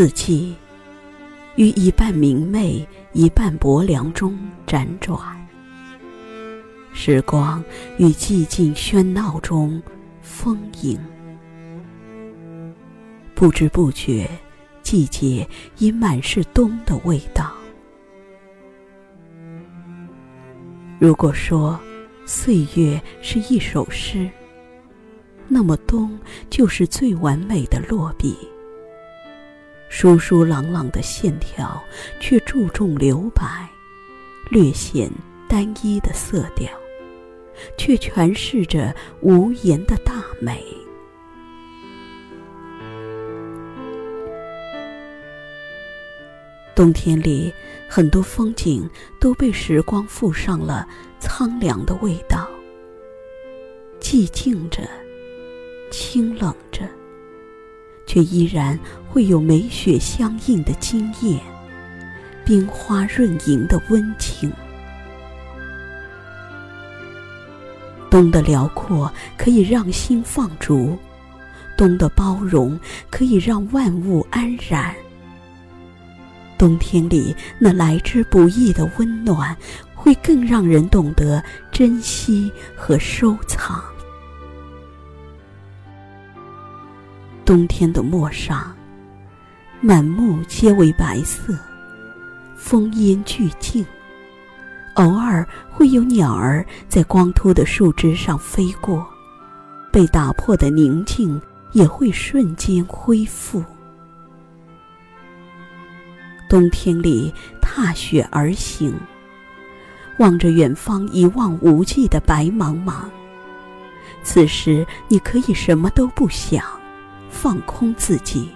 四季，于一半明媚、一半薄凉中辗转；时光于寂静喧闹中丰盈。不知不觉，季节已满是冬的味道。如果说岁月是一首诗，那么冬就是最完美的落笔。疏疏朗朗的线条，却注重留白，略显单一的色调，却诠释着无言的大美。冬天里，很多风景都被时光附上了苍凉的味道，寂静着，清冷着，却依然会有梅雪相映的惊艳，冰花润莹的温情。冬的辽阔可以让心放逐，冬的包容可以让万物安然。冬天里那来之不易的温暖，会更让人懂得珍惜和收藏。冬天的陌上，满目皆为白色，风烟俱静，偶尔会有鸟儿在光秃的树枝上飞过，被打破的宁静也会瞬间恢复。冬天里踏雪而行，望着远方一望无际的白茫茫。此时你可以什么都不想，放空自己，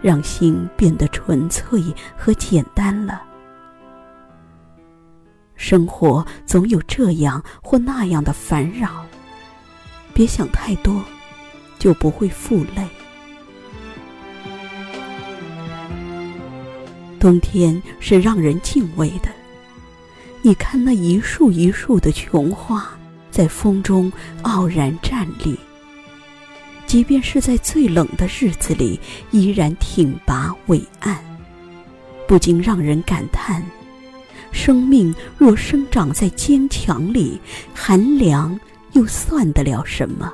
让心变得纯粹和简单了。生活总有这样或那样的烦扰，别想太多，就不会负累。冬天是让人敬畏的。你看那一树一树的琼花，在风中傲然站立。即便是在最冷的日子里，依然挺拔伟岸，不禁让人感叹：生命若生长在坚强里，寒凉又算得了什么？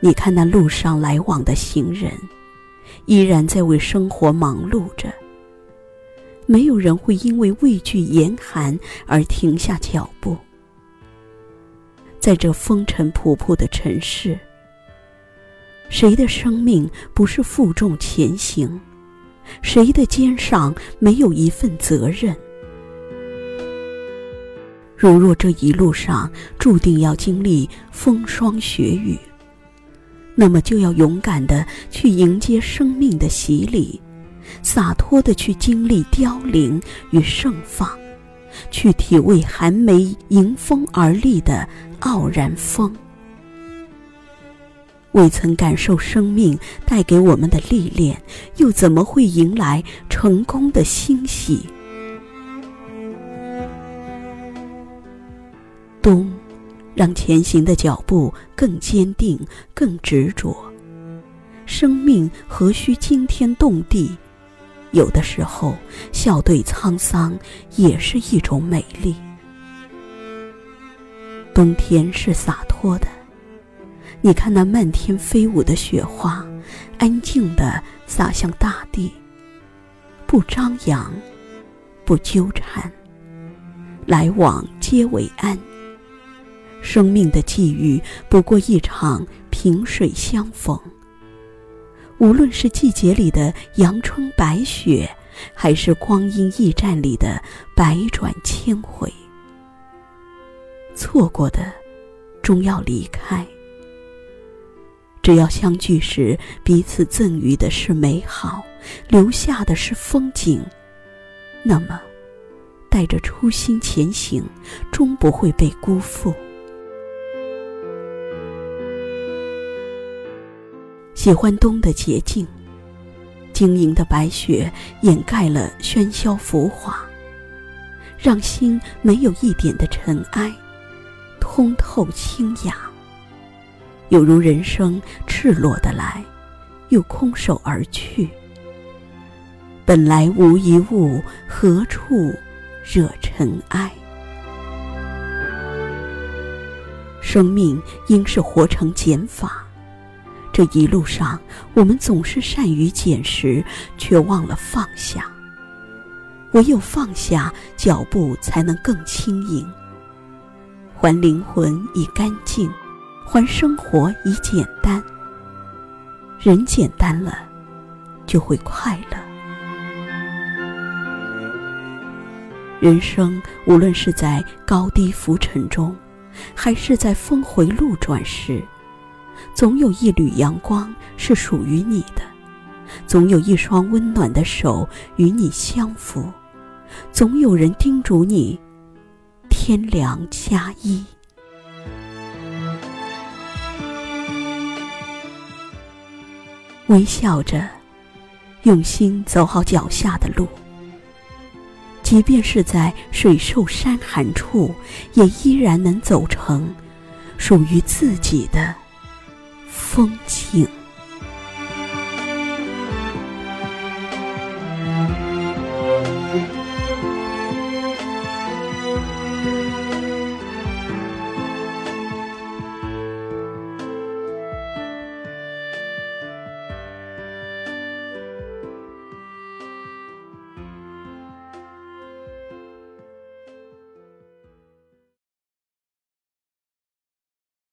你看那路上来往的行人。依然在为生活忙碌着。没有人会因为畏惧严寒而停下脚步。在这风尘仆仆的尘世，谁的生命不是负重前行？谁的肩上没有一份责任？如若这一路上注定要经历风霜雪雨，那么就要勇敢的去迎接生命的洗礼，洒脱的去经历凋零与盛放，去体味寒梅迎风而立的傲然风。未曾感受生命带给我们的历练，又怎么会迎来成功的欣喜？冬。让前行的脚步更坚定、更执着。生命何须惊天动地？有的时候，笑对沧桑也是一种美丽。冬天是洒脱的，你看那漫天飞舞的雪花，安静地洒向大地，不张扬，不纠缠，来往皆为安。生命的际遇不过一场萍水相逢。无论是季节里的阳春白雪，还是光阴驿站里的百转千回，错过的终要离开。只要相聚时彼此赠予的是美好，留下的是风景，那么带着初心前行，终不会被辜负。喜欢冬的洁净，晶莹的白雪掩盖了喧嚣浮华，让心没有一点的尘埃，通透清雅。有如人生赤裸的来，又空手而去。本来无一物，何处惹尘埃？生命应是活成减法。这一路上，我们总是善于捡拾，却忘了放下。唯有放下，脚步才能更轻盈。还灵魂以干净，还生活以简单。人简单了，就会快乐。人生无论是在高低浮沉中，还是在峰回路转时，总有一缕阳光是属于你的，总有一双温暖的手与你相扶。总有人叮嘱你：天凉加衣。微笑着，用心走好脚下的路。即便是在水瘦山寒处，也依然能走成属于自己的风景。